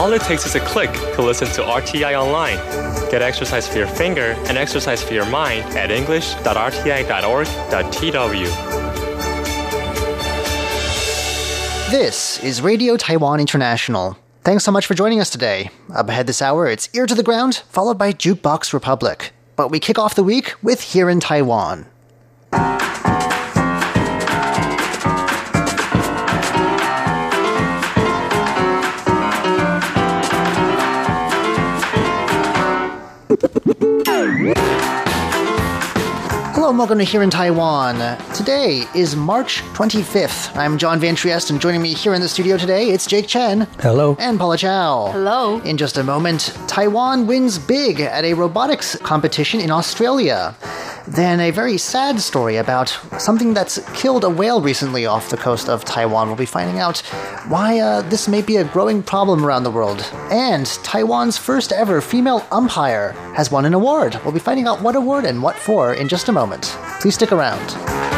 All it takes is a click to listen to RTI online. Get exercise for your finger and exercise for your mind at english.rti.org.tw. This is Radio Taiwan International. Thanks so much for joining us today. Up ahead this hour, it's Ear to the Ground, followed by Jukebox Republic. But we kick off the week with Here in Taiwan. Hello and welcome to Here in Taiwan. Today is March 25th. I'm John Van Trieste, and joining me here in the studio today, it's Jake Chen. Hello. And Paula Chow. Hello. In just a moment, Taiwan wins big at a robotics competition in Australia. Then a very sad story about something that's killed a whale recently off the coast of Taiwan. We'll be finding out why uh, this may be a growing problem around the world. And Taiwan's first ever female umpire has won an award. We'll be finding out what award and what for in just a moment. Please stick around.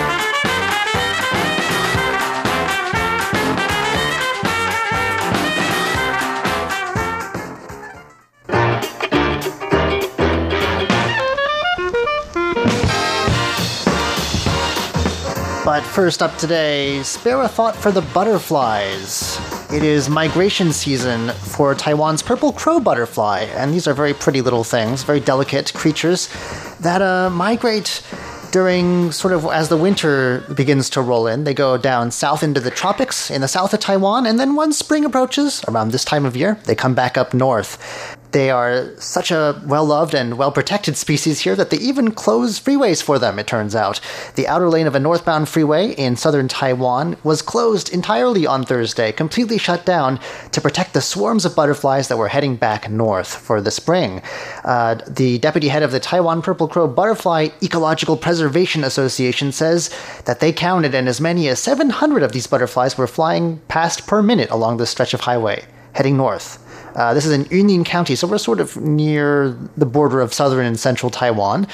First up today, spare a thought for the butterflies. It is migration season for Taiwan's purple crow butterfly, and these are very pretty little things, very delicate creatures that uh, migrate during sort of as the winter begins to roll in. They go down south into the tropics in the south of Taiwan, and then once spring approaches, around this time of year, they come back up north. They are such a well loved and well protected species here that they even close freeways for them, it turns out. The outer lane of a northbound freeway in southern Taiwan was closed entirely on Thursday, completely shut down to protect the swarms of butterflies that were heading back north for the spring. Uh, the deputy head of the Taiwan Purple Crow Butterfly Ecological Preservation Association says that they counted, and as many as 700 of these butterflies were flying past per minute along this stretch of highway, heading north. Uh, this is in Yunlin County, so we're sort of near the border of southern and central Taiwan.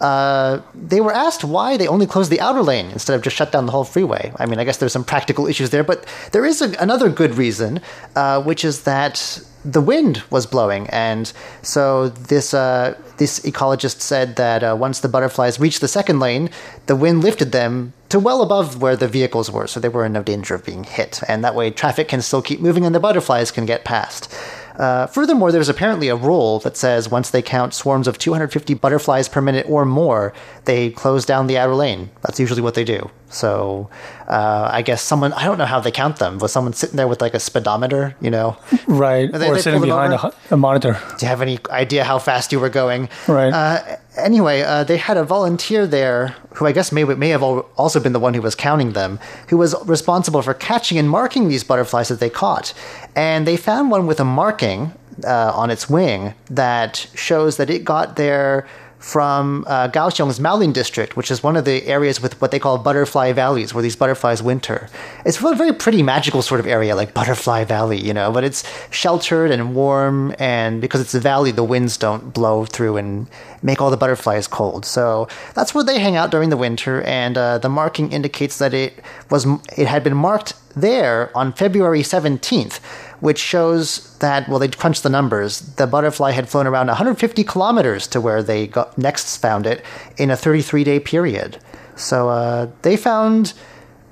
Uh, they were asked why they only closed the outer lane instead of just shut down the whole freeway. I mean, I guess there's some practical issues there, but there is a, another good reason, uh, which is that the wind was blowing, and so this uh, this ecologist said that uh, once the butterflies reached the second lane, the wind lifted them to well above where the vehicles were, so they were in no danger of being hit, and that way traffic can still keep moving and the butterflies can get past. Uh, furthermore, there's apparently a rule that says once they count swarms of 250 butterflies per minute or more, they close down the outer lane. That's usually what they do. So uh, I guess someone, I don't know how they count them. Was someone sitting there with like a speedometer, you know? Right. They- or they sitting behind a, a monitor. Do you have any idea how fast you were going? Right. Uh, anyway, uh, they had a volunteer there who I guess may may have also been the one who was counting them, who was responsible for catching and marking these butterflies that they caught, and they found one with a marking uh, on its wing that shows that it got there from uh, Kaohsiung's Maolin district, which is one of the areas with what they call butterfly valleys, where these butterflies winter. It's a very pretty magical sort of area, like Butterfly Valley, you know, but it's sheltered and warm, and because it's a valley, the winds don't blow through and make all the butterflies cold. So that's where they hang out during the winter, and uh, the marking indicates that it was it had been marked there on February 17th, which shows that, well, they crunched the numbers. The butterfly had flown around 150 kilometers to where they got, next found it in a 33 day period. So uh, they found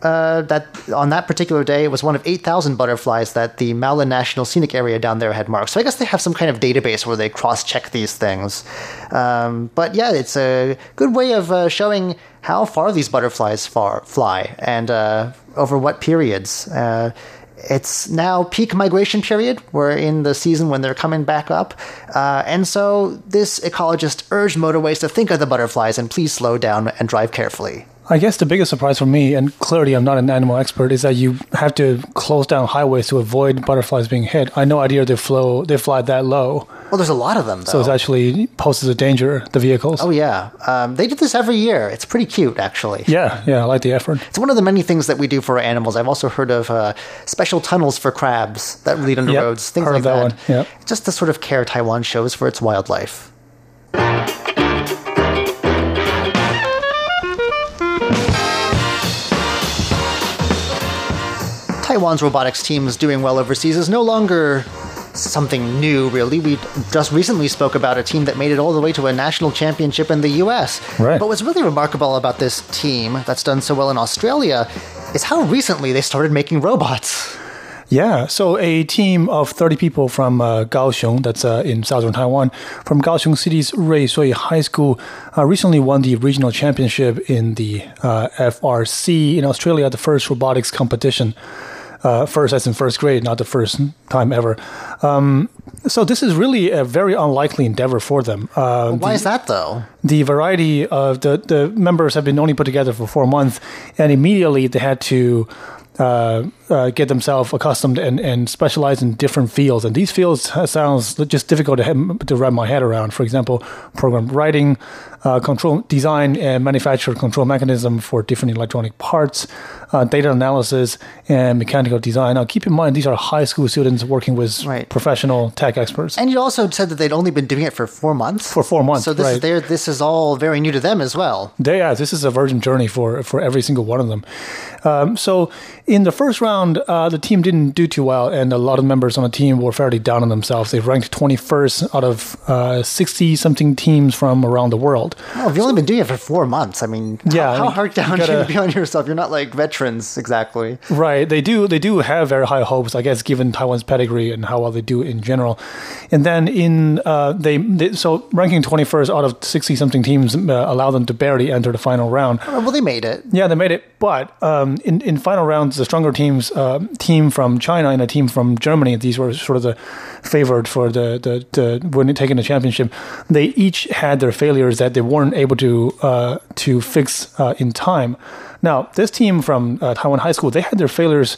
uh, that on that particular day, it was one of 8,000 butterflies that the Maolin National Scenic Area down there had marked. So I guess they have some kind of database where they cross check these things. Um, but yeah, it's a good way of uh, showing how far these butterflies far, fly and uh, over what periods. It's now peak migration period. We're in the season when they're coming back up. Uh, and so this ecologist urged motorways to think of the butterflies and please slow down and drive carefully. I guess the biggest surprise for me, and clearly I'm not an animal expert, is that you have to close down highways to avoid butterflies being hit. I had no idea they flow they fly that low, Well, there's a lot of them, though. so it actually poses a danger the vehicles. Oh yeah, um, they do this every year. It's pretty cute, actually. Yeah, yeah, I like the effort. It's one of the many things that we do for our animals. I've also heard of uh, special tunnels for crabs that lead under Yep, roads, things heard like of that one, yep. Just the sort of care Taiwan shows for its wildlife. Taiwan's robotics team is doing well overseas is no longer something new, really. We just recently spoke about a team that made it all the way to a national championship in the US. Right. But what's really remarkable about this team that's done so well in Australia is how recently they started making robots. Yeah, so a team of 30 people from uh, Kaohsiung, that's uh, in southern Taiwan, from Kaohsiung City's Ruisui High School, uh, recently won the regional championship in the uh, FRC in Australia, the first robotics competition. Uh, first, as in first grade, not the first time ever. Um, so this is really a very unlikely endeavor for them. Uh, Why is that, though? the variety of the, the members have been only put together for four months, and immediately they had to uh, uh, get themselves accustomed and, and specialize in different fields. And these fields sounds just difficult to, have, to wrap my head around. For example, program writing, uh, control design and manufacture control mechanism for different electronic parts, uh, data analysis, and mechanical design. Now, keep in mind these are high school students working with Right. professional tech experts. And you also said that they'd only been doing it for four months. For four months, So this is right. their, this is all very new to them as well. They, yeah, this is a virgin journey for for every single one of them. Um, so in the first round, uh, the team didn't do too well, and a lot of members on the team were fairly down on themselves. They ranked 21st out of 60 something teams from around the world. Oh, if you've only been doing it for four months, I mean, Yeah, how, I how mean, hard down you should gotta- you be on yourself? You're not like veterans exactly. Right, they do. They do have very high hopes, I guess, given Taiwan's pedigree and how well they do in general. And then in uh, they, they so ranking 21st out of 60 something teams uh, allow them to barely enter the final round. Oh, Well, they made it. Yeah, they made it. But um, in in final rounds, the stronger teams, uh, team from China and a team from Germany, these were sort of the favored for the the, the when taking the championship. They each had their failures that they weren't able to uh, to fix uh, in time. Now, this team from uh, Taiwan High School, they had their failures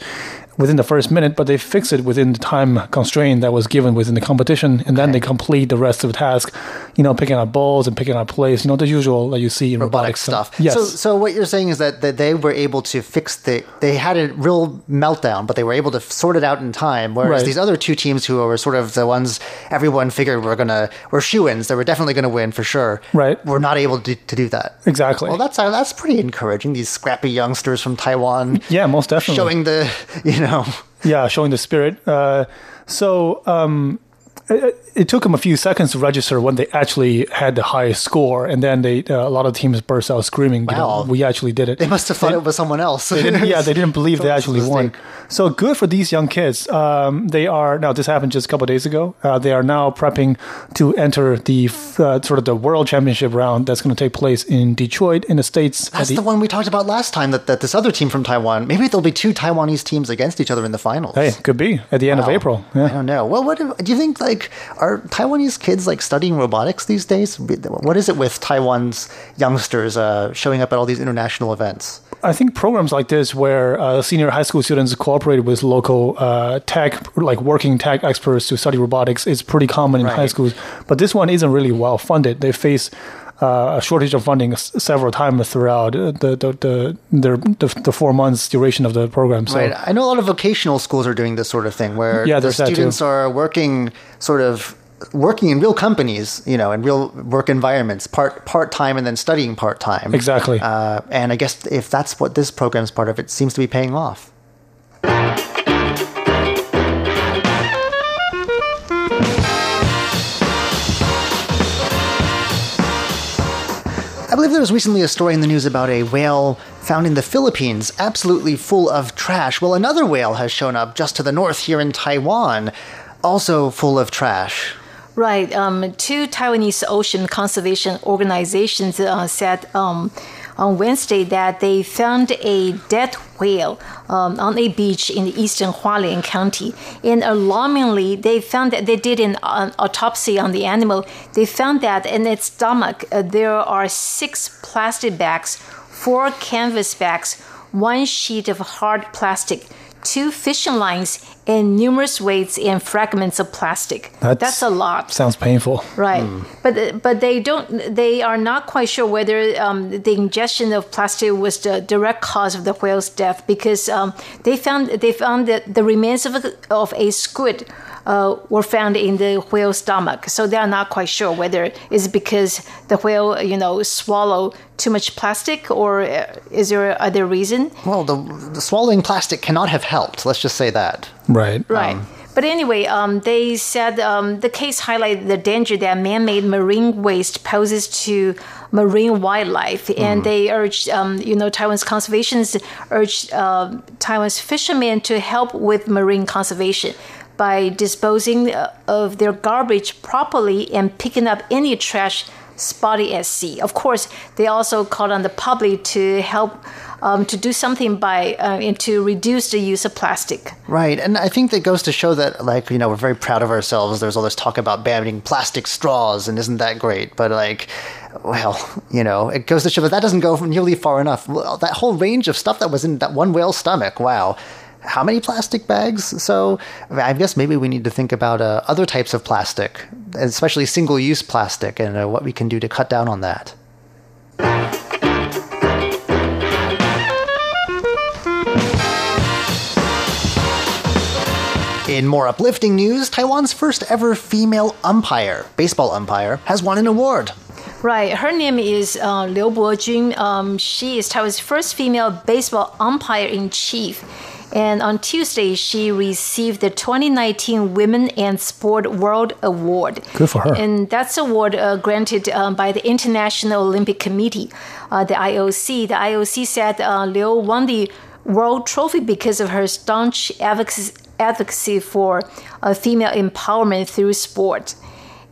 within the first minute, but they fix it within the time constraint that was given within the competition, and then they complete the rest of the task. You know, picking up balls and picking up plays. You know, the usual that you see in robotic robotics stuff. Yes. So, so what you're saying is that, that they were able to fix the. They had a real meltdown, but they were able to sort it out in time. Whereas Right. these other two teams, who were sort of the ones everyone figured were gonna were shoe-ins, they were definitely gonna win for sure. Right. Were not able to, to do that. Exactly. Well, that's uh, that's pretty encouraging. These scrappy youngsters from Taiwan. yeah, most definitely. Showing the, you know, yeah, showing the spirit. Uh, so um, it, it took them a few seconds to register when they actually had the highest score, and then they uh, a lot of teams burst out screaming. You know, Wow. we actually did it. they must have thought it was someone else. They yeah, they didn't believe they Thought it was a actually won. So good for these young kids. Um, they are now. This happened just a couple of days ago. Uh, they are now prepping to enter the uh, sort of the world championship round that's going to take place in Detroit in the states. That's the- the one we talked about last time. That, that this other team from Taiwan. Maybe there'll be two Taiwanese teams against each other in the finals. hey, could be at the end of Wow. April. I don't know. Well, what do you think? Like, are Taiwanese kids like studying robotics these days? What is it with Taiwan's youngsters uh, showing up at all these international events? I think programs like this, where uh, senior high school students cooperate with local uh, tech, like working tech experts to study robotics, is pretty common in Right. high schools. But this one isn't really well funded. They face uh, a shortage of funding s- several times throughout the the the, their, the the four months duration of the program. So Right. I know a lot of vocational schools are doing this sort of thing, where Yeah, the there's that too. students are working sort of working in real companies, you know, in real work environments, part part time, and then studying part time. Exactly. Uh, and I guess if that's what this program's part of, it seems to be paying off. I believe there was recently a story in the news about a whale found in the Philippines, absolutely full of trash. Well, another whale has shown up just to the north here in Taiwan, also full of trash. Right. Um, two Taiwanese ocean conservation organizations uh, said um, on Wednesday that they found a dead whale um, on a beach in the eastern Hualien County. And alarmingly, they found that they did an, uh, autopsy on the animal. They found that in its stomach uh, there are six plastic bags, four canvas bags, one sheet of hard plastic. Two fishing lines and numerous weights and fragments of plastic. That's, a lot. Sounds painful. Right, but but they don't. They are not quite sure whether um, the ingestion of plastic was the direct cause of the whale's death because um, they found they found that the remains of a, of a squid uh, were found in the whale's stomach. So they are not quite sure whether it's because the whale you know swallowed too much plastic or uh, is there other reason? Well, the, the swallowing plastic cannot have helped. Let's just say that. Right. Right. But anyway, um, they said um, the case highlighted the danger that man-made marine waste poses to marine wildlife, and they urged, um, you know, Taiwan's conservationists urged uh, Taiwan's fishermen to help with marine conservation by disposing uh, of their garbage properly and picking up any trash spotted at sea. Of course, they also called on the public to help um, to do something by uh, and to reduce the use of plastic. Right, and I think that goes to show that, like, you know, we're very proud of ourselves. There's all this talk about banning plastic straws, and isn't that great? But, like, well, you know, it goes to show that that doesn't go nearly far enough. That whole range of stuff that was in that one whale's stomach, wow. How many plastic bags? So I guess maybe we need to think about uh, other types of plastic, especially single use plastic, and uh, what we can do to cut down on that. In more uplifting news, Taiwan's first ever female umpire, baseball umpire, has won an award. Right. Her name is uh, Liu Bojun. Um, she is Taiwan's first female baseball umpire in chief. And on Tuesday, she received the 2019 Women and Sport World Award. Good for her. And that's award uh, granted um, by the International Olympic Committee, uh, the IOC. The IOC said uh, Liu won the World Trophy because of her staunch advocacy, advocacy for uh, female empowerment through sport.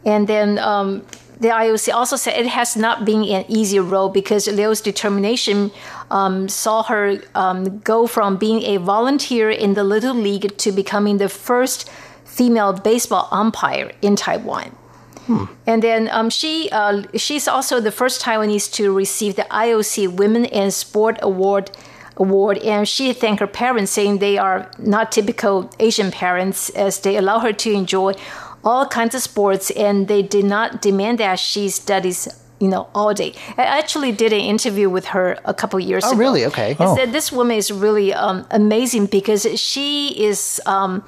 And then um, the IOC also said it has not been an easy road because Liu's determination um, saw her um, go from being a volunteer in the Little League to becoming the first female baseball umpire in Taiwan. And then um, she uh, she's also the first Taiwanese to receive the IOC Women in Sport Award award and she thanked her parents saying they are not typical asian parents as they allow her to enjoy all kinds of sports and they did not demand that she studies you know all day i actually did an interview with her a couple years ago. Oh, ago really? Okay. and said this woman is really um, amazing because she is um,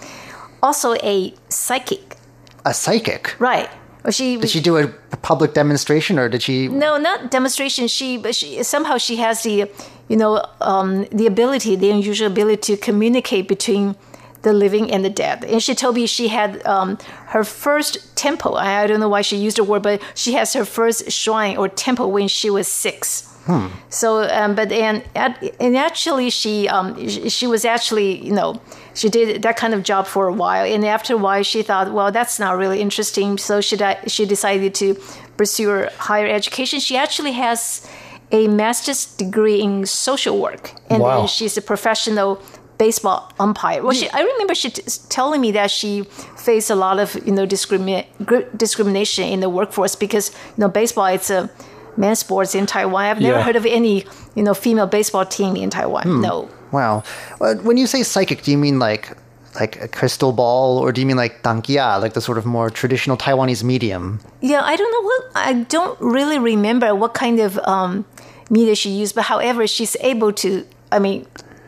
also a psychic A psychic. right she Did she do a public demonstration, or did she? no, not demonstration. She, but she somehow she has the, you know, um, the ability, the unusual ability to communicate between the living and the dead. And she told me she had um, her first temple. I don't know why she used the word, but she has her first shrine or temple when she was six. So, um, but and and actually, she um, she was actually you know she did that kind of job for a while, and after a while, she thought, well, that's not really interesting. So she she decided to pursue her higher education. She actually has a master's degree in social work, and Wow. she's a professional baseball umpire. Well, she, I remember she t- telling me that she faced a lot of you know discrimi- discrimination in the workforce because you know baseball it's a men's sports in Taiwan. I've never Yeah. heard of any you know female baseball team in Taiwan. No. Wow. When you say psychic, do you mean like like a crystal ball, or do you mean like dangia, like the sort of more traditional Taiwanese medium? Yeah, I don't know what I don't really remember what kind of um, media she used, but however, she's able to. I mean,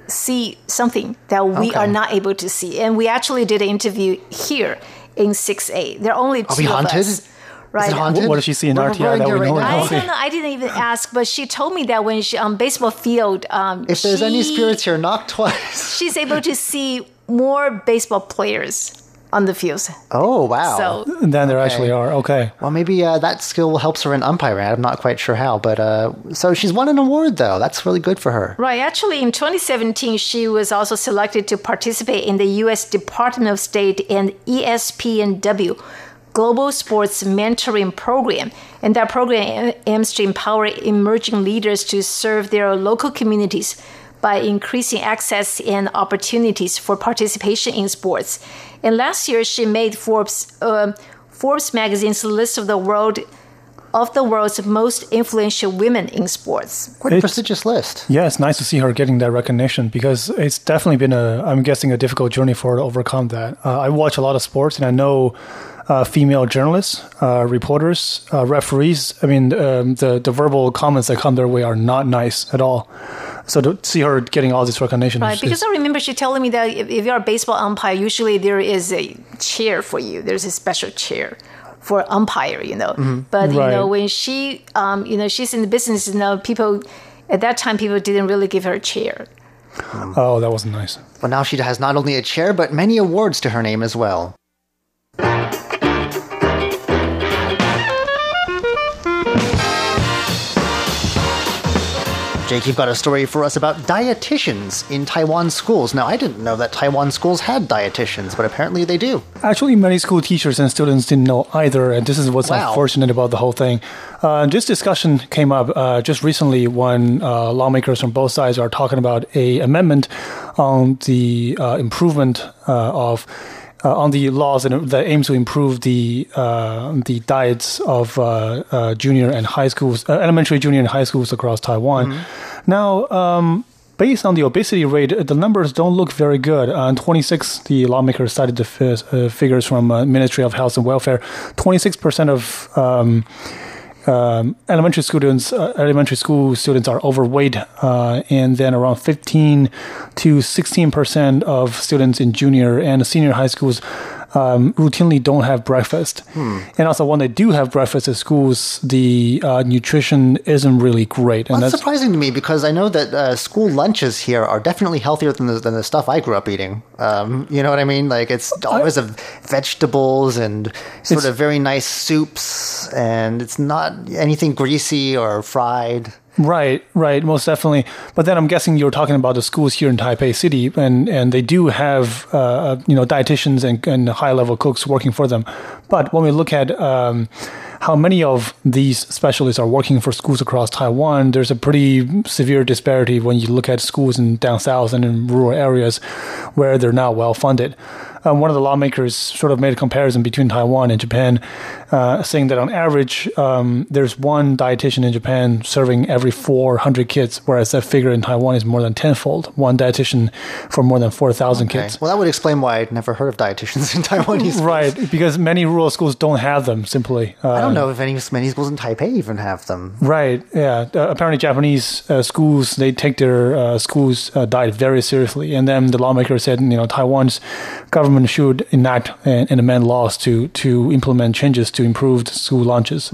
see something that we Okay. are not able to see, and we actually did an interview here in Six A. There are only two Are we of haunted? us. Right. Is it haunted? What does she see in We're RTI that we know right and now. I don't know. I didn't even ask, but she told me that when she on baseball field, um, If there's any spirits here, knock twice. she's able to see more baseball players on the fields. Oh wow. So Then there actually are. Okay. well, maybe uh, that skill helps her in umpiring. I'm not quite sure how, but uh, so she's won an award though. That's really good for her. Right. Actually, in 2017, she was also selected to participate in the U.S. Department of State and E ESPNW Global Sports Mentoring Program. And that program aims to empower emerging leaders to serve their local communities by increasing access and opportunities for participation in sports. And last year, she made Forbes uh, Forbes magazine's list of the world of the world's most influential women in sports. Quite a It's- prestigious list. Yeah, it's nice to see her getting that recognition because it's definitely been a, I'm guessing, a difficult journey for her to overcome that. Uh, I watch a lot of sports and I know uh, female journalists, uh, reporters, uh, referees. I mean, um, the, the verbal comments that come their way are not nice at all. So to see her getting all this recognition Right, is, because is- I remember she telling me that if, if you're a baseball umpire, usually there is a chair for you. There's a special chair for umpire, you know. But you Right. know, when she, um, you know, she's in the business, you know, people at that time people didn't really give her a chair. Oh, that wasn't nice. But now she has not only a chair, but many awards to her name as well. Jake, you've got a story for us about dietitians in Taiwan schools. Now, I didn't know that Taiwan schools had dietitians, but apparently they do. Actually, many school teachers and students didn't know either, and this is what's Wow. unfortunate about the whole thing. Uh, this discussion came up uh, just recently when uh, lawmakers from both sides are talking about a amendment on the uh, improvement uh, of. Uh, on the laws that, that aim to improve the uh, the diets of uh, uh, junior and high schools, uh, elementary, junior, and high schools across Taiwan. Now, um, based on the obesity rate, the numbers don't look very good. Uh, in 26, the lawmakers cited the uh, figures from uh, Ministry of Health and Welfare. 26% of um, um, elementary students, uh, elementary school students are overweight, uh, and then around 15 to 16 percent of students in junior and senior high schools um, routinely don't have breakfast. And also, when they do have breakfast at schools, the uh, nutrition isn't really great, and Well, that's, that's surprising to me because I know that uh, school lunches here are definitely healthier than the, than the stuff I grew up eating. Um, you know what I mean? Like it's always of vegetables and sort of very nice soups, and it's not anything greasy or fried. Right, right, most definitely. But then I'm guessing you're talking about the schools here in Taipei City, and, and they do have uh, you know dietitians and, and high level cooks working for them. But when we look at um, how many of these specialists are working for schools across Taiwan, there's a pretty severe disparity when you look at schools in down south and in rural areas where they're not well funded. Um, one of the lawmakers sort of made a comparison between Taiwan and Japan, uh, saying that on average, um, there's one dietitian in Japan serving every 400 kids, whereas that figure in Taiwan is more than tenfold. One dietitian for more than 4,000 Okay. kids. Well, that would explain why I'd never heard of dietitians in Taiwanese. Right, because many rural schools don't have them. Simply, uh, know if any many schools in Taipei even have them. Right. Yeah. Uh, apparently, Japanese uh, schools they take their uh, schools uh, diet very seriously, and then the lawmaker said, you know, Taiwan's government should enact and, and amend laws to to implement changes to improve school lunches.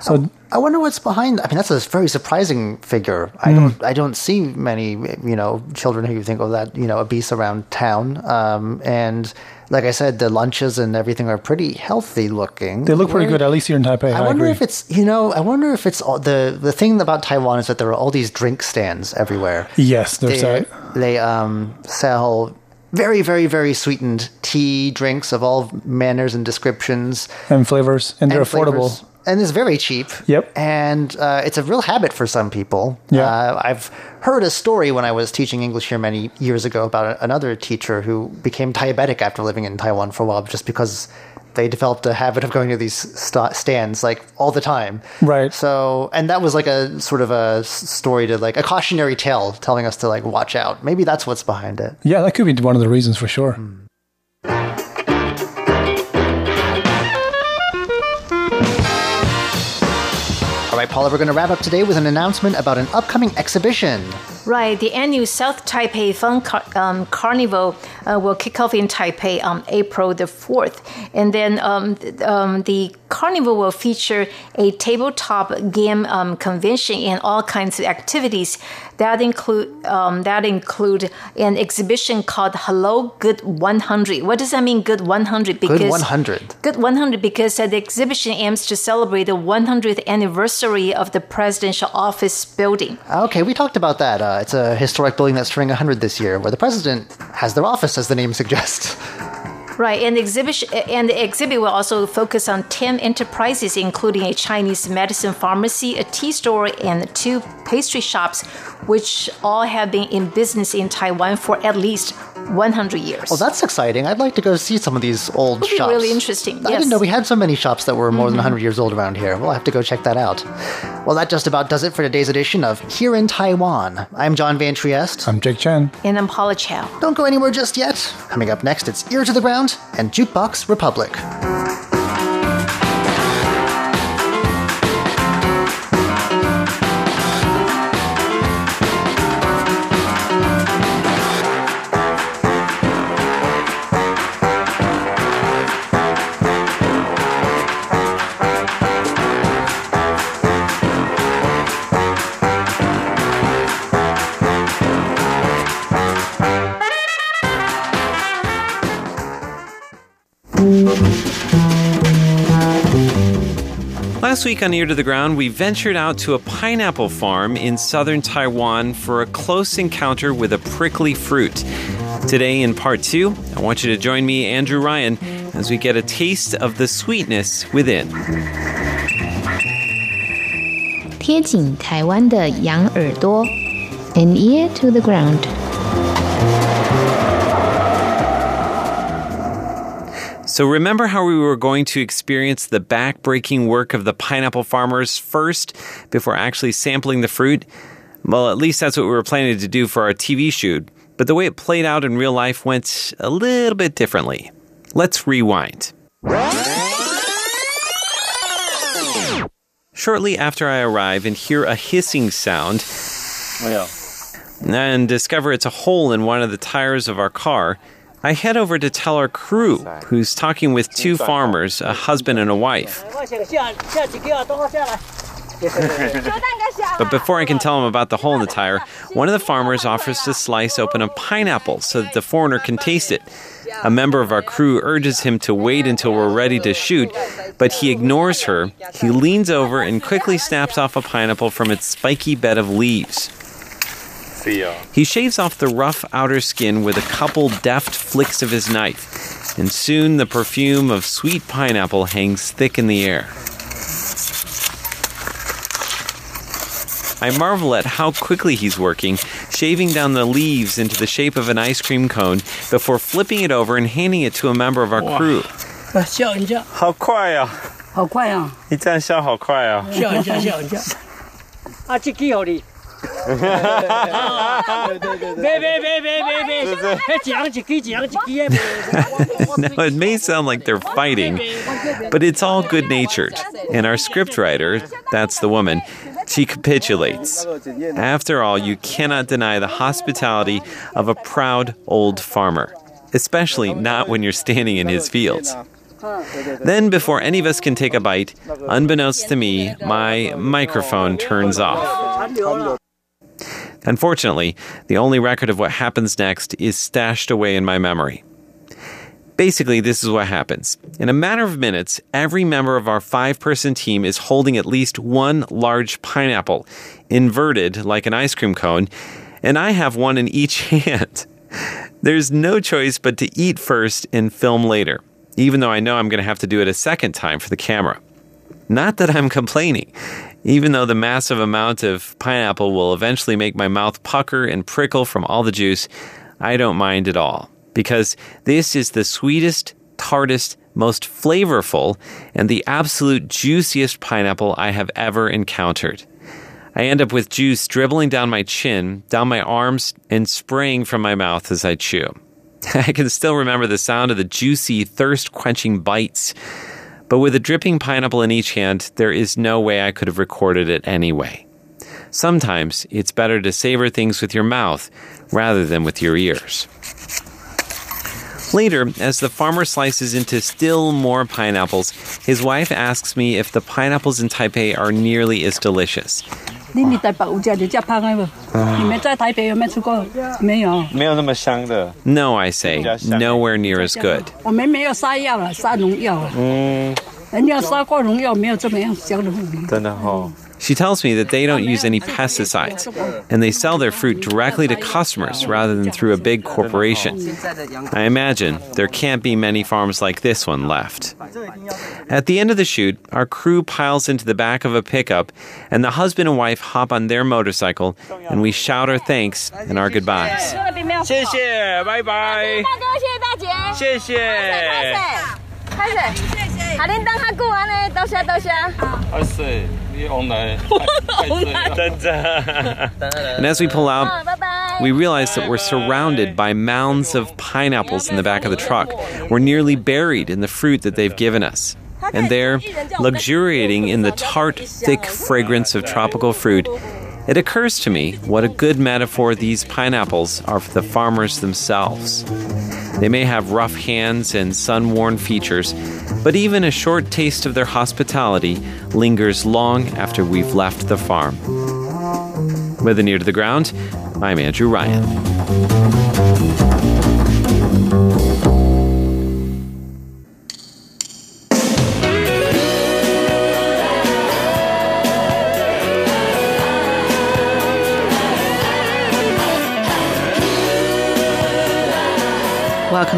So I wonder what's behind. I mean, that's a very surprising figure. I don't. I don't see many, you know, children who you think of that, you know, obese around town. Um, and like I said, the lunches and everything are pretty healthy looking. they look pretty Where- good, at least here in Taipei. I I, wonder agree. if it's you know. I wonder if it's all, the the thing about Taiwan is that there are all these drink stands everywhere. yes, there's They, that. they um, sell very, very, very sweetened tea drinks of all manners and descriptions. And flavors, and they're and affordable. flavors. And it's very cheap. Yep. And uh, it's a real habit for some people. Yeah. Uh, I've heard a story when I was teaching English here many years ago about a- another teacher who became diabetic after living in Taiwan for a while just because they developed a habit of going to these sta stands like all the time. Right. So, and that was like a sort of a story to like a cautionary tale telling us to like watch out. Maybe that's what's behind it. Yeah, that could be one of the reasons for sure. All right, Paula, we're going to wrap up today with an announcement about an upcoming exhibition. Right, the annual South Taipei Fun Car- um, Carnival uh, will kick off in Taipei on April the 4th. And then um, um, the carnival will feature a tabletop game um, convention and all kinds of activities that include um, that include an exhibition called Hello Good 100. What does that mean, Good 100? Because Good 100. Good 100 because uh, the exhibition aims to celebrate the 100th anniversary of the presidential office building. Okay, we talked about that. Uh, Uh, it's a historic building that's turning 100 this year, where the president has their office, as the name suggests. Right, and the exhibition and the exhibit will also focus on ten enterprises, including a Chinese medicine pharmacy, a tea store, and two pastry shops, which all have been in business in Taiwan for at least 100 years. Well, that's exciting. I'd like to go see some of these old Would be shops. really interesting, I yes. Mm-hmm. didn't know we had so many shops that were more than 100 years old around here. We'll have to go check that out. Well, that just about does it for today's edition of Here in Taiwan. I'm John Van Trieste. I'm Jake Chen. and I'm Paula Chow. Don't go anywhere just yet. Coming up next, it's Ear to the Ground and Jukebox Republic. Last week on Ear to the Ground, we ventured out to a pineapple farm in southern Taiwan for a close encounter with a prickly fruit. Today, in part two, I want you to join me, Andrew Ryan, as we get a taste of the sweetness within. 贴紧台湾的羊耳朵，an ear to the ground。 So, remember how we were going to experience the back-breaking work of the pineapple farmers first before actually sampling the fruit? Well, at least that's what we were planning to do for our TV shoot, but the way it played out in real life went a little bit differently. Let's rewind. Shortly after I arrive and hear a hissing sound oh, and discover it's a hole in one of the tires of our car, I head over to tell our crew, who's talking with two farmers, a husband and a wife. But before I can tell him about the hole in the tire, one of the farmers offers to slice open a pineapple so that the foreigner can taste it. A member of our crew urges him to wait until we're ready to shoot, but he ignores her. He leans over and quickly snaps off a pineapple from its spiky bed of leaves. He shaves off the rough outer skin with a couple deft flicks of his knife, and soon the perfume of sweet pineapple hangs thick in the air. I marvel at how quickly he's working, shaving down the leaves into the shape of an ice cream cone before flipping it over and handing it to a member of our crew. 笑一下，好快啊！好快啊！你这样笑好快啊！笑一下，笑一下。啊，这支互你。 now, it may sound like they're fighting, but it's all good natured. And our scriptwriter, that's the woman, she capitulates. After all, you cannot deny the hospitality of a proud old farmer, especially not when you're standing in his fields. Then, before any of us can take a bite, unbeknownst to me, my microphone turns off. Unfortunately, the only record of what happens next is stashed away in my memory. Basically, this is what happens. In a matter of minutes, every member of our five person team is holding at least one large pineapple, inverted like an ice cream cone, and I have one in each hand. There's no choice but to eat first and film later, even though I know I'm going to have to do it a second time for the camera. Not that I'm complaining. Even though the massive amount of pineapple will eventually make my mouth pucker and prickle from all the juice, I don't mind at all. Because this is the sweetest, tartest, most flavorful, and the absolute juiciest pineapple I have ever encountered. I end up with juice dribbling down my chin, down my arms, and spraying from my mouth as I chew. I can still remember the sound of the juicy, thirst quenching bites. But with a dripping pineapple in each hand, there is no way I could have recorded it anyway. Sometimes it's better to savor things with your mouth rather than with your ears. Later, as the farmer slices into still more pineapples, his wife asks me if the pineapples in Taipei are nearly as delicious. 你你在北有吃就吃胖的不？你们在台北有没有吃过？没有，没有那么香的。No, I say, nowhere near as good. 我们没有杀药了，杀农药了。嗯，人家杀过农药，没有这么样香的凤梨。真的哦，She tells me that they don't use any pesticides, and they sell their fruit directly to customers rather than through a big corporation. I imagine there can't be many farms like this one left. At the end of the shoot, our crew piles into the back of a pickup, and the husband and wife hop on their motorcycle, and we shout our thanks and our goodbyes. 谢谢，拜拜，大哥，谢谢 大姐，谢谢。开始，下恁等较久安尼，多谢多谢。二岁，你往来，真的。 And as we pull out, 好，拜拜。 we realize that we're surrounded by mounds of pineapples in the back of the truck. We're nearly buried in the fruit that they've given us. And there, luxuriating in the tart, thick fragrance of tropical fruit, it occurs to me what a good metaphor these pineapples are for the farmers themselves. They may have rough hands and sun worn features, but even a short taste of their hospitality lingers long after we've left the farm. With an ear to the ground, I'm Andrew Ryan.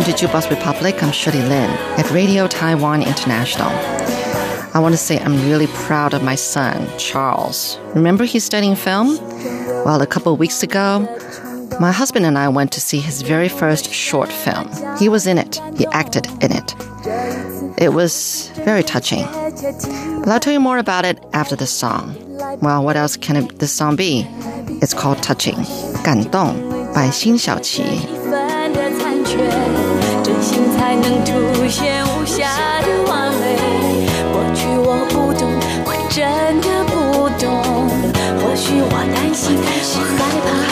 welcome to Jukebox Republic. I'm Shirley Lin at Radio Taiwan International. I want to say I'm really proud of my son, Charles. Remember he's studying film? Well, a couple weeks ago, my husband and I went to see his very first short film. He was in it, he acted in it. It was very touching. But I'll tell you more about it after the song. Well, what else can it, this song be? It's called Touching, 感动 by Xin Xiaoqi. 心才能凸显无瑕的完美。过去我不懂，我真的不懂，或许我担心，我害怕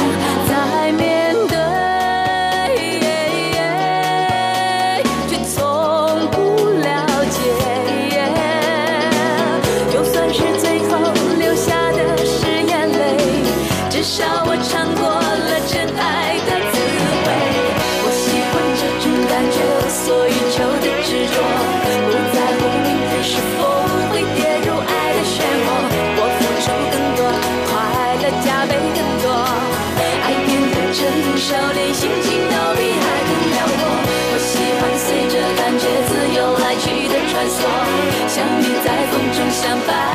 相遇在风中相伴。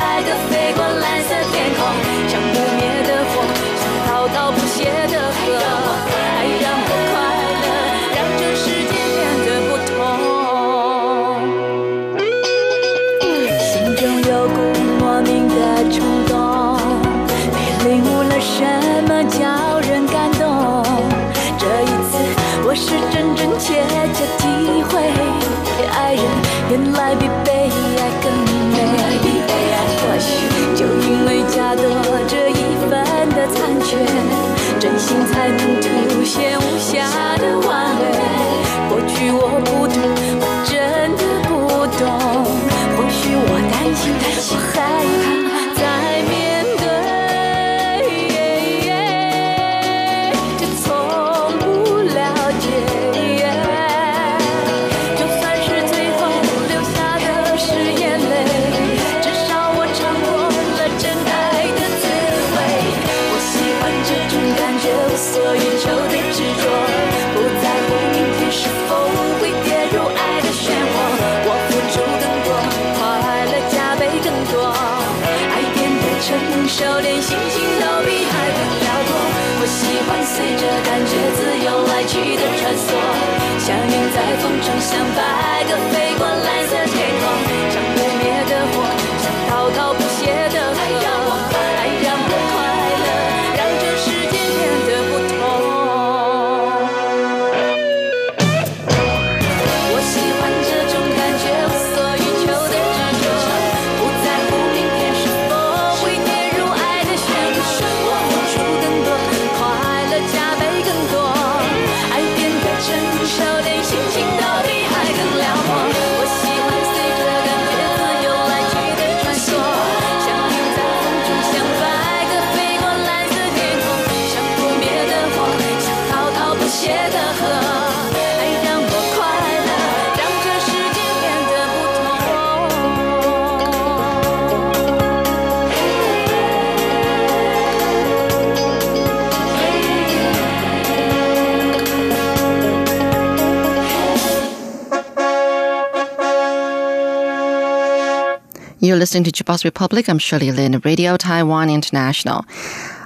You're listening to Jukebox Republic. I'm Shirley Lin, Radio Taiwan International.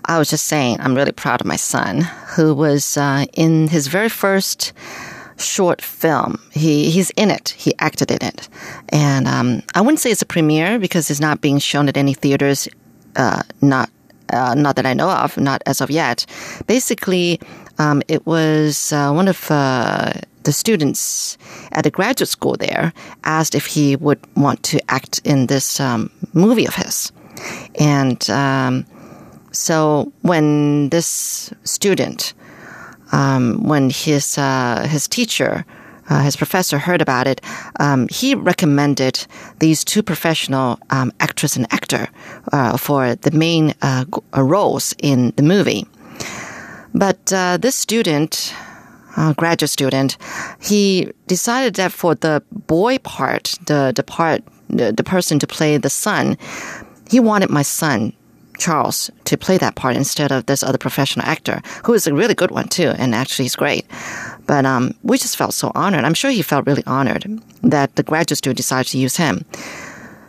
I was just saying, I'm really proud of my son, who was uh, in his very first short film. He he's in it. He acted in it, and um, I wouldn't say it's a premiere because it's not being shown at any theaters. Uh, not uh, not that I know of, not as of yet. Basically, um, it was uh, one of uh, the students at the graduate school there asked if he would want to act in this um, movie of his, and um, so when this student, um, when his uh, his teacher. Uh, his professor heard about it. Um, he recommended these two professional um, actress and actor uh, for the main uh, roles in the movie. But uh, this student, uh, graduate student, he decided that for the boy part, the the part, the, the person to play the son, he wanted my son. Charles to play that part instead of this other professional actor, who is a really good one too, and actually he's great. But um, we just felt so honored. I'm sure he felt really honored that the graduate student decided to use him.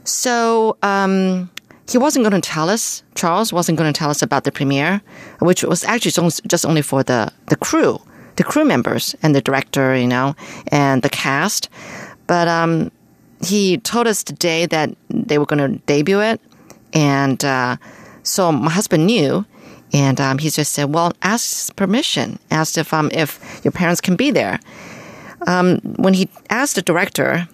So um, he wasn't going to tell us. Charles wasn't going to tell us about the premiere, which was actually just- just only for the the crew, the crew members, and the director, you know, and the cast. But um, he told us today that they were going to debut it, and uh, so my husband knew, and um, he just said, "Well, ask permission. Asked if um if your parents can be there." Um, when he asked the director,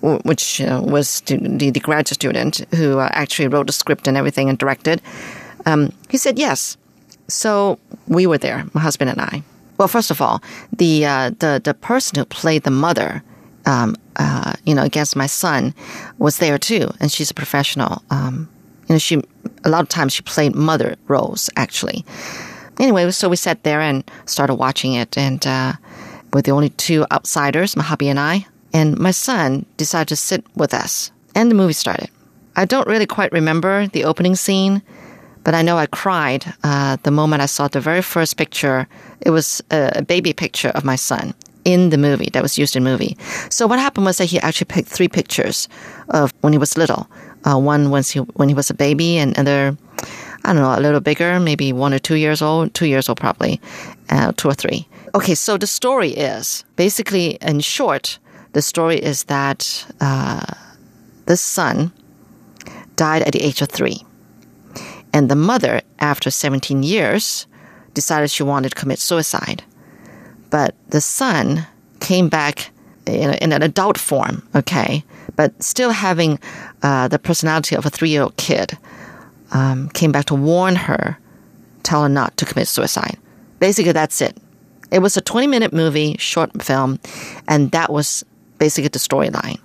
which uh, was the, the, graduate student who uh, actually wrote the script and everything and directed, um, he said yes. So we were there, my husband and I. Well, first of all, the uh, the the person who played the mother, um, uh, you know, against my son, was there too, and she's a professional. Um, you know, she a lot of times she played mother roles actually. Anyway, so we sat there and started watching it, and uh, we're the only two outsiders, my hubby and I. And my son decided to sit with us, and the movie started. I don't really quite remember the opening scene, but I know I cried uh, the moment I saw the very first picture. It was a, baby picture of my son in the movie that was used in movie. So what happened was that he actually picked three pictures of when he was little. Uh, one was he, when he was a baby, and other, I don't know, a little bigger, maybe one or two years old, two years old probably, uh, two or three. Okay, so the story is basically, in short, the story is that uh, this son died at the age of three. And the mother, after 17 years, decided she wanted to commit suicide. But the son came back in, in an adult form, okay, but still having uh, the personality of a three year old kid, um, came back to warn her, tell her not to commit suicide. Basically, that's it. It was a 20 minute movie, short film, and that was basically the storyline.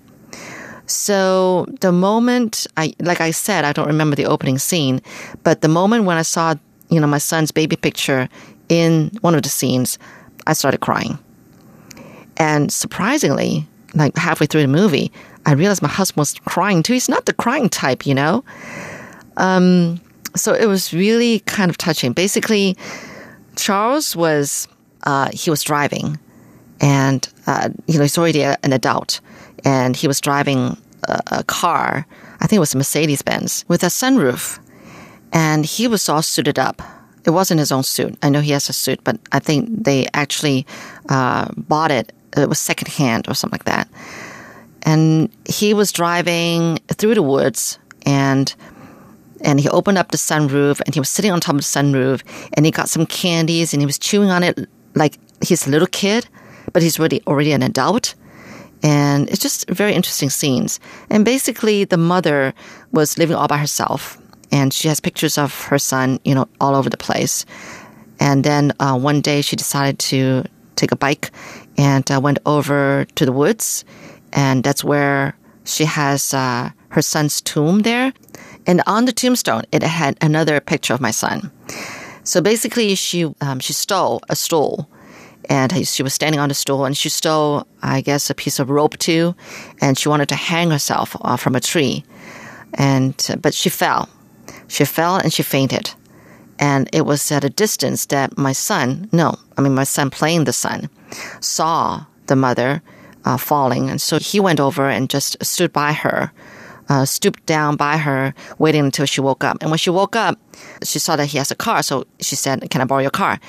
So the moment I, like I said, I don't remember the opening scene, but the moment when I saw, you know, my son's baby picture in one of the scenes, I started crying. And surprisingly, like halfway through the movie, I realized my husband was crying too. He's not the crying type, you know? Um, so it was really kind of touching. Basically, Charles was, uh, he was driving and, uh, you know, he's already an adult and he was driving a, a car. I think it was a Mercedes Benz with a sunroof and he was all suited up. It wasn't his own suit. I know he has a suit, but I think they actually uh, bought it. It was secondhand or something like that. And he was driving through the woods, and and he opened up the sunroof, and he was sitting on top of the sunroof, and he got some candies, and he was chewing on it like he's a little kid, but he's already already an adult. And it's just very interesting scenes. And basically, the mother was living all by herself and she has pictures of her son, you know, all over the place. And then uh, one day she decided to take a bike and uh, went over to the woods, and that's where she has uh, her son's tomb there. And on the tombstone, it had another picture of my son. So basically, she um, she stole a stool, and she was standing on the stool, and she stole, I guess, a piece of rope too, and she wanted to hang herself uh, from a tree, and but she fell she fell and she fainted. And it was at a distance that my son, no, I mean, my son playing the son, saw the mother uh, falling. And so he went over and just stood by her, uh, stooped down by her, waiting until she woke up. And when she woke up, she saw that he has a car. So she said, Can I borrow your car?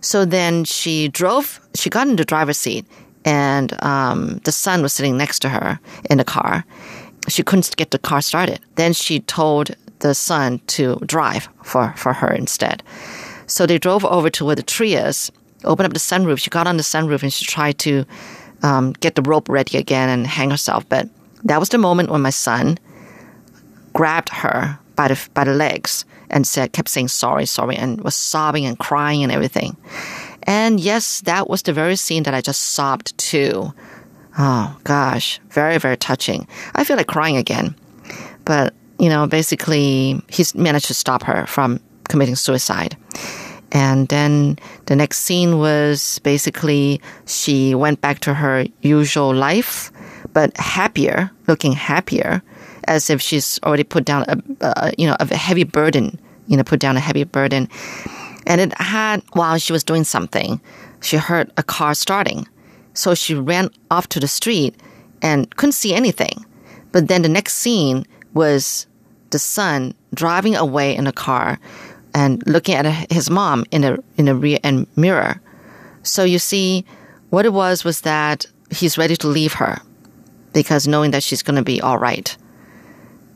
So then she drove, she got in the driver's seat, and um, the son was sitting next to her in the car. She couldn't get the car started. Then she told the son to drive for, for her instead. So they drove over to where the tree is, opened up the sunroof. She got on the sunroof and she tried to um, get the rope ready again and hang herself. But that was the moment when my son grabbed her by the by the legs and said, kept saying sorry, sorry, and was sobbing and crying and everything. And yes, that was the very scene that I just sobbed too. Oh gosh, very very touching. I feel like crying again, but you know, basically he's managed to stop her from committing suicide. And then the next scene was basically she went back to her usual life, but happier, looking happier, as if she's already put down a, you know a heavy burden, you know, put down a heavy burden. And it had while she was doing something, she heard a car starting. So she ran off to the street and couldn't see anything. But then the next scene was the son driving away in a car and looking at his mom in a in a rear end mirror. So you see, what it was was that he's ready to leave her because knowing that she's going to be all right.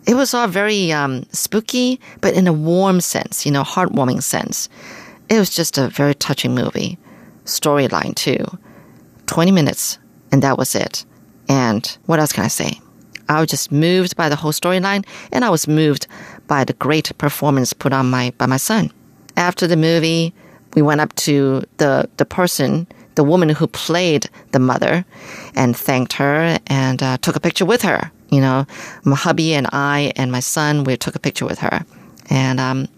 It was all very um, spooky, but in a warm sense, you know, heartwarming sense. It was just a very touching movie. Storyline too. 20 minutes, and that was it. And what else can I say? I was just moved by the whole storyline, and I was moved by the great performance put on my by my son. After the movie, we went up to the the person, the woman who played the mother, and thanked her and uh, took a picture with her. You know, my hubby and I and my son, we took a picture with her, and um,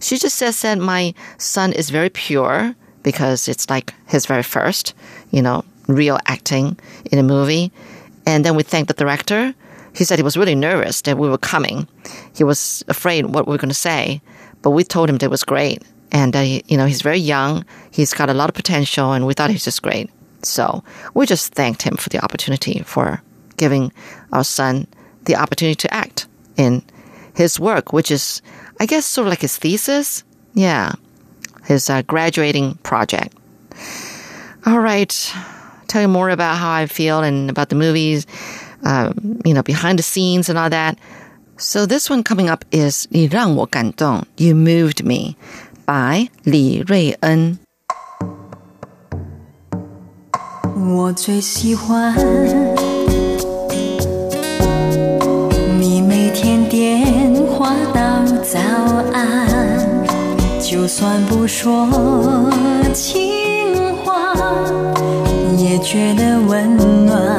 she just says that my son is very pure because it's like his very first, you know, real acting in a movie. And then we thanked the director. He said he was really nervous that we were coming. He was afraid what we were going to say, but we told him that it was great. And, you know, he's very young. He's got a lot of potential, and we thought he's just great. So we just thanked him for the opportunity for giving our son the opportunity to act in his work, which is, I guess, sort of like his thesis. Yeah. His uh, graduating project. All right. Tell you more about how I feel and about the movies, um, you know, behind the scenes and all that. So this one coming up is 你让我感动, You Moved Me by 李瑞恩。我最喜欢 电话道早安，就算不说情话，也觉得温暖。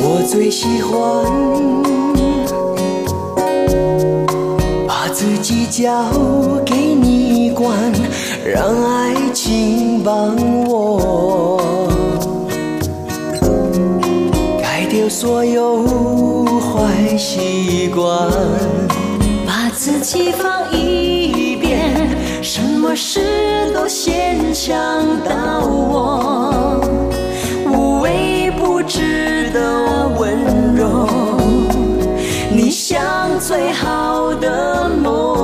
我最喜欢把自己交给你管，让爱情帮我所有坏习惯。把自己放一边，什么事都先想到我，无微不至的温柔，你像最好的梦。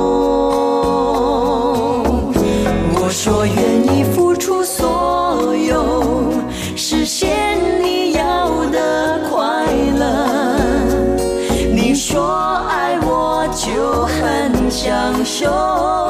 show.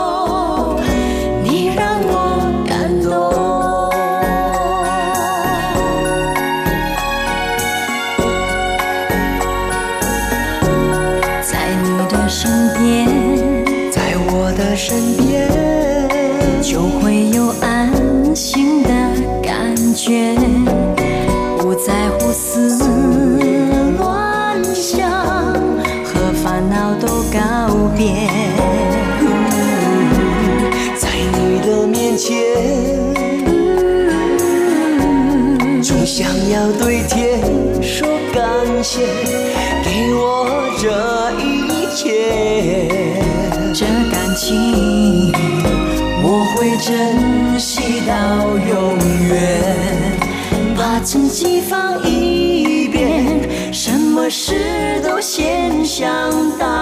感谢，给我这一切。这感情我会珍惜到永远，把自己放一边，什么事都先想到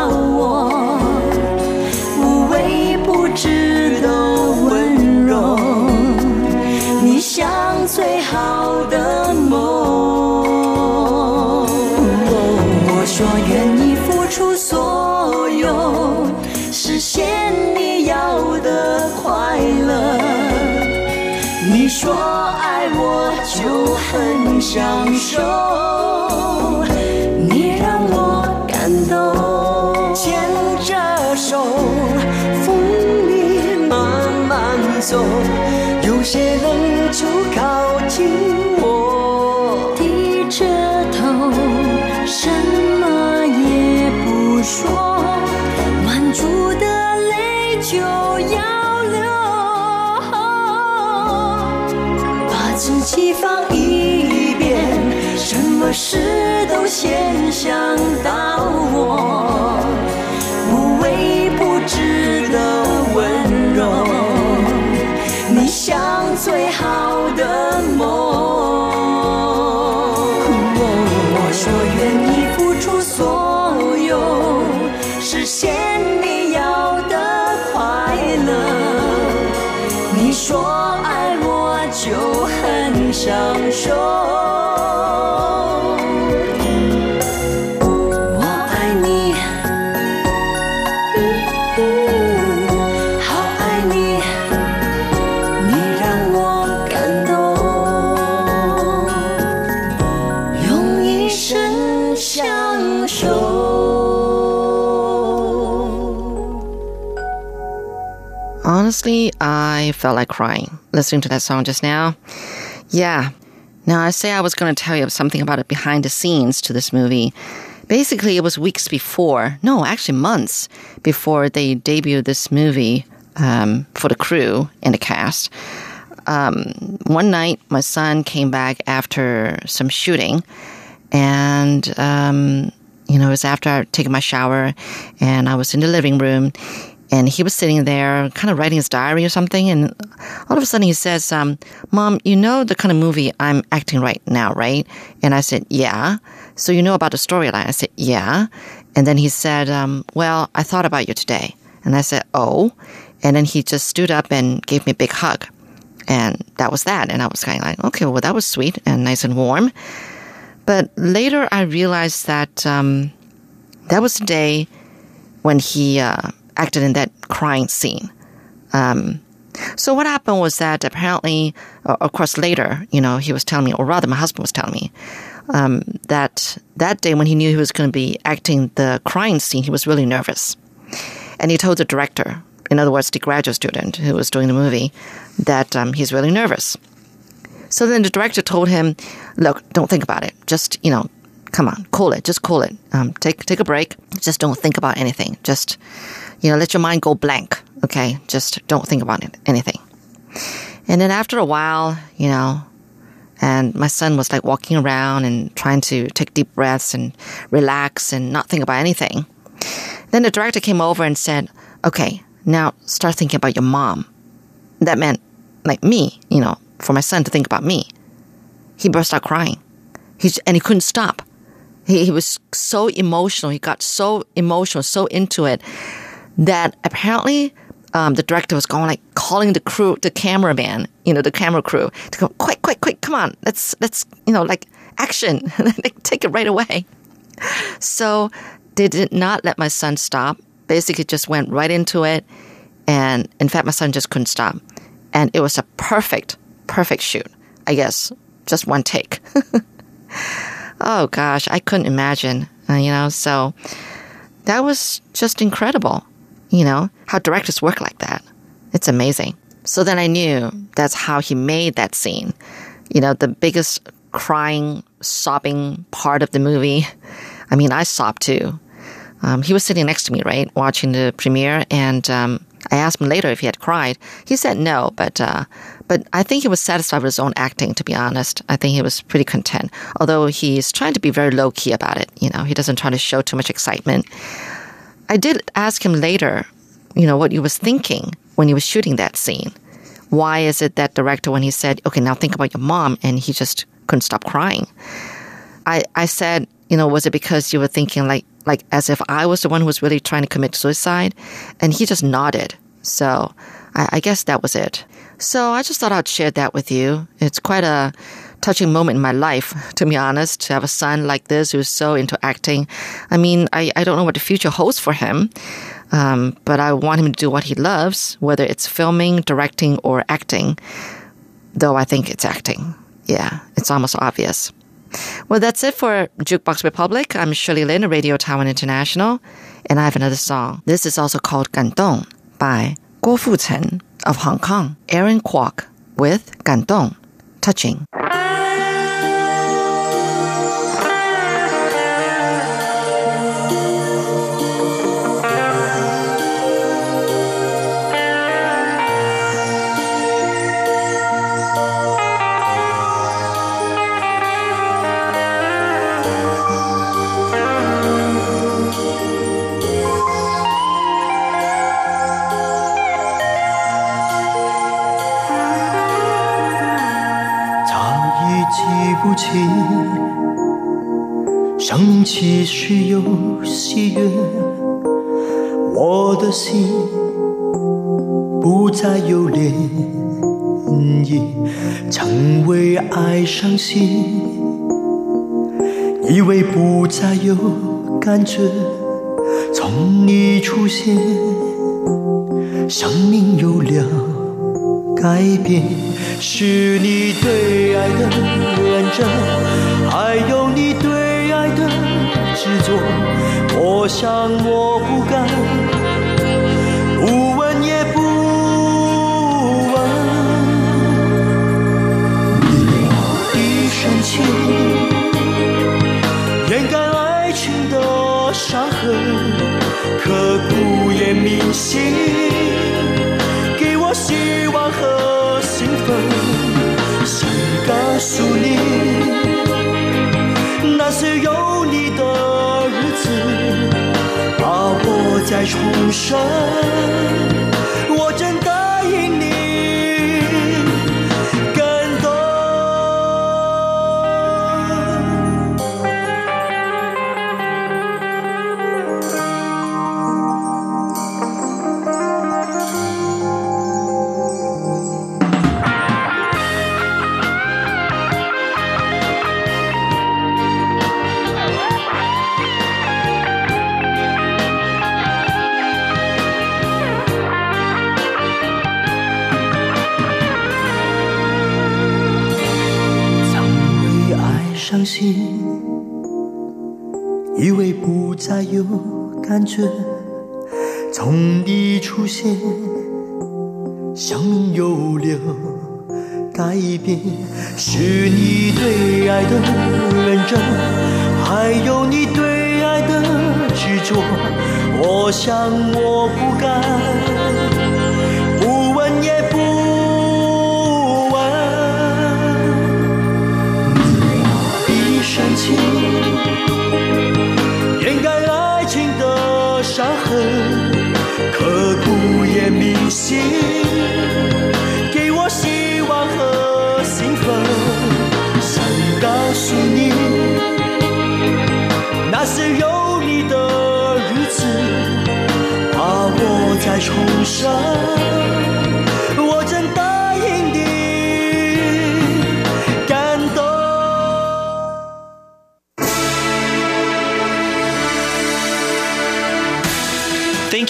Felt like crying listening to that song just now. Yeah. Now, I say I was going to tell you something about it behind the scenes to this movie. Basically, it was weeks before, no, actually months before they debuted this movie um, for the crew and the cast. Um, one night, my son came back after some shooting, and um, you know, it was after I'd taken my shower, and I was in the living room, and he was sitting there, kind of writing his diary or something, and all of a sudden he says, um, "Mom, you know the kind of movie I'm acting right now, right?" And I said, "Yeah." So you know about the storyline? I said, "Yeah." And then he said, um, "Well, I thought about you today," and I said, "Oh," and then he just stood up and gave me a big hug. And that was that. And I was kind of like, okay, well, that was sweet and nice and warm. But later I realized that um, that was the day when he uh, acted in that crying scene. Um, so what happened was that apparently, uh, of course, later, you know, he was telling me, or rather, my husband was telling me, um, that that day when he knew he was going to be acting the crying scene, he was really nervous. And he told the director, in other words, the graduate student who was doing the movie, that um, he's really nervous. So then the director told him, "Look, don't think about it. Just you know, come on, cool it. Just cool it. Um, take take a break. Just don't think about anything. Just you know, let your mind go blank. Okay, just don't think about it, anything." And then after a while, you know, and my son was like walking around and trying to take deep breaths and relax and not think about anything. Then the director came over and said, "Okay, now start thinking about your mom." That meant like me, you know, for my son to think about me. He burst out crying. He and he couldn't stop. He, he was so emotional. He got so emotional, so into it that apparently um, the director was going like calling the crew, the cameraman, you know, the camera crew to go quick, quick, quick, come on, let's let's you know like action, take it right away. So they did not let my son stop. Basically, just went right into it, and in fact, my son just couldn't stop, and it was a perfect, perfect shoot. I guess just one take. oh gosh, I couldn't imagine, uh, you know. So that was just incredible, you know, how directors work like that. It's amazing. So then I knew that's how he made that scene. You know, the biggest crying, sobbing part of the movie. I mean, I sobbed too. Um, he was sitting next to me, right, watching the premiere, and um, I asked him later if he had cried. He said no, but uh, but I think he was satisfied with his own acting. To be honest, I think he was pretty content. Although he's trying to be very low key about it. You know, he doesn't try to show too much excitement. I did ask him later, you know, what he was thinking when he was shooting that scene. Why is it that director, when he said, "Okay, now think about your mom," and he just couldn't stop crying? I I said, you know, was it because you were thinking like like as if I was the one who was really trying to commit suicide? And he just nodded. So I, I guess that was it. So I just thought I'd share that with you. It's quite a touching moment in my life, to be honest, to have a son like this who's so into acting. I mean, I, I don't know what the future holds for him, um, but I want him to do what he loves, whether it's filming, directing, or acting, though I think it's acting. Yeah, it's almost obvious. Well, that's it for Jukebox Republic. I'm Shirley Lin, Radio Taiwan International, and I have another song. This is also called Gantong by Guo Fuchen of Hong Kong, Aaron Kwok with Gantong, Touching. 记不清，想起时有喜悦，我的心不再有涟漪，曾为爱伤心，以为不再有感觉，从你出现，生命有了改变，是你对爱的认真，还有你对爱的执着。我想我不敢，重生。心，以为不再有感觉，从你出现，生命有了改变，是你对爱的认真，还有你对爱的执着。我想我不敢，伤痕，刻骨也铭心，给我希望和兴奋。想告诉你，那些有你的日子，把我再重生。